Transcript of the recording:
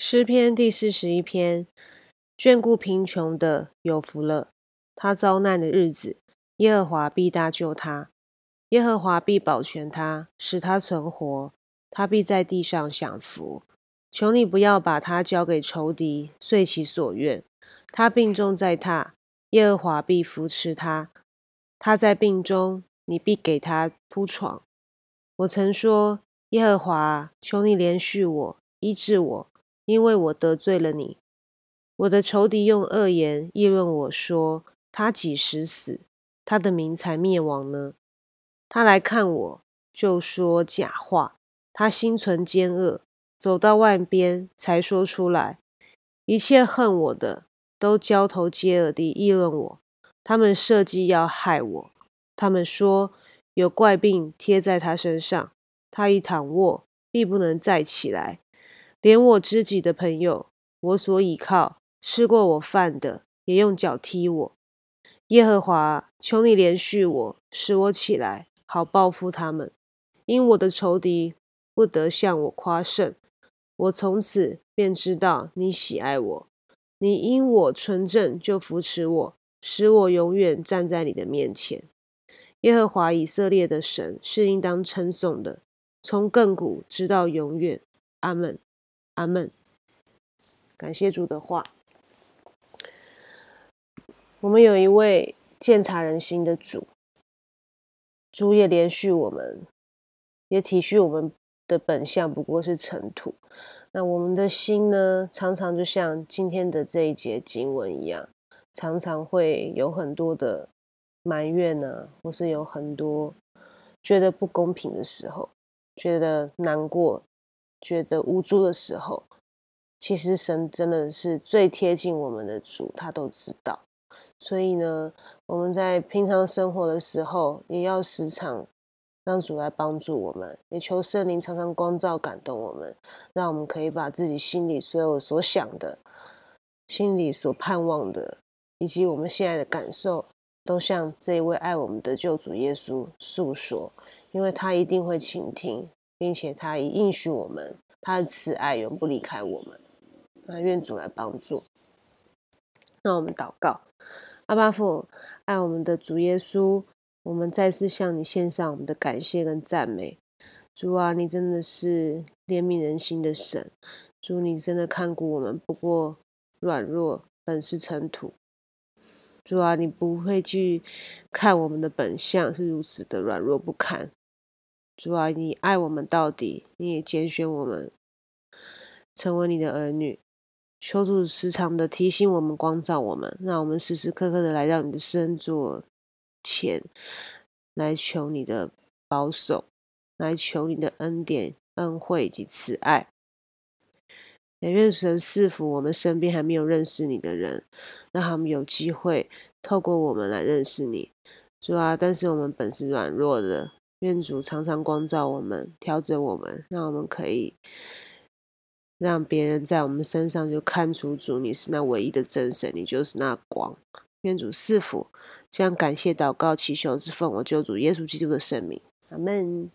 诗篇第四十一篇：眷顾贫穷的有福了。他遭难的日子，耶和华必搭救他；耶和华必保全他，使他存活。他必在地上享福。求你不要把他交给仇敌，遂其所愿。他病重在榻，耶和华必扶持他。他在病中，你必给他铺床。我曾说：耶和华，求你怜恤我，医治我。因为我得罪了你，我的仇敌用恶言议论我说：“他几时死，他的名才灭亡呢？”他来看我，就说假话。他心存奸恶，走到外边才说出来。一切恨我的都交头接耳地议论我，他们设计要害我。他们说有怪病贴在他身上，他一躺卧，必不能再起来。连我知己的朋友，我所倚靠、吃过我饭的，也用脚踢我。耶和华，求你怜恤我，使我起来，好报复他们。因我的仇敌不得向我夸胜，我从此便知道你喜爱我。你因我纯正就扶持我，使我永远站在你的面前。耶和华以色列的神是应当称颂的，从亘古直到永远。阿门。阿门。感谢主的话。我们有一位鉴察人心的主，主也连续我们，也体恤我们的本相不过是尘土。那我们的心呢，常常就像今天的这一节经文一样，常常会有很多的埋怨呢，或是有很多觉得不公平的时候，觉得难过。觉得无助的时候，其实神真的是最贴近我们的主，他都知道。所以呢，我们在平常生活的时候，也要时常让主来帮助我们，也求圣灵常常光照感动我们，让我们可以把自己心里所有所想的、心里所盼望的，以及我们现在的感受，都向这一位爱我们的救主耶稣诉说，因为他一定会倾听。并且他已应许我们，他的慈爱永不离开我们。那愿主来帮助。那我们祷告，阿巴父，爱我们的主耶稣，我们再次向你献上我们的感谢跟赞美。主啊，你真的是怜悯人心的神。主，你真的看顾我们，不过软弱本是尘土。主啊，你不会去看我们的本相是如此的软弱不堪。主啊，你爱我们到底，你也拣选我们成为你的儿女。求主时常的提醒我们、光照我们，让我们时时刻刻的来到你的圣座前来求你的保守，来求你的恩典、恩惠以及慈爱。也愿神赐福我们身边还没有认识你的人，让他们有机会透过我们来认识你。主啊，但是我们本是软弱的。愿主常常光照我们，调整我们，让我们可以让别人在我们身上就看出主，你是那唯一的真神，你就是那光。愿主赐福，这样感谢祷告祈求之奉我救主耶稣基督的圣名，阿门。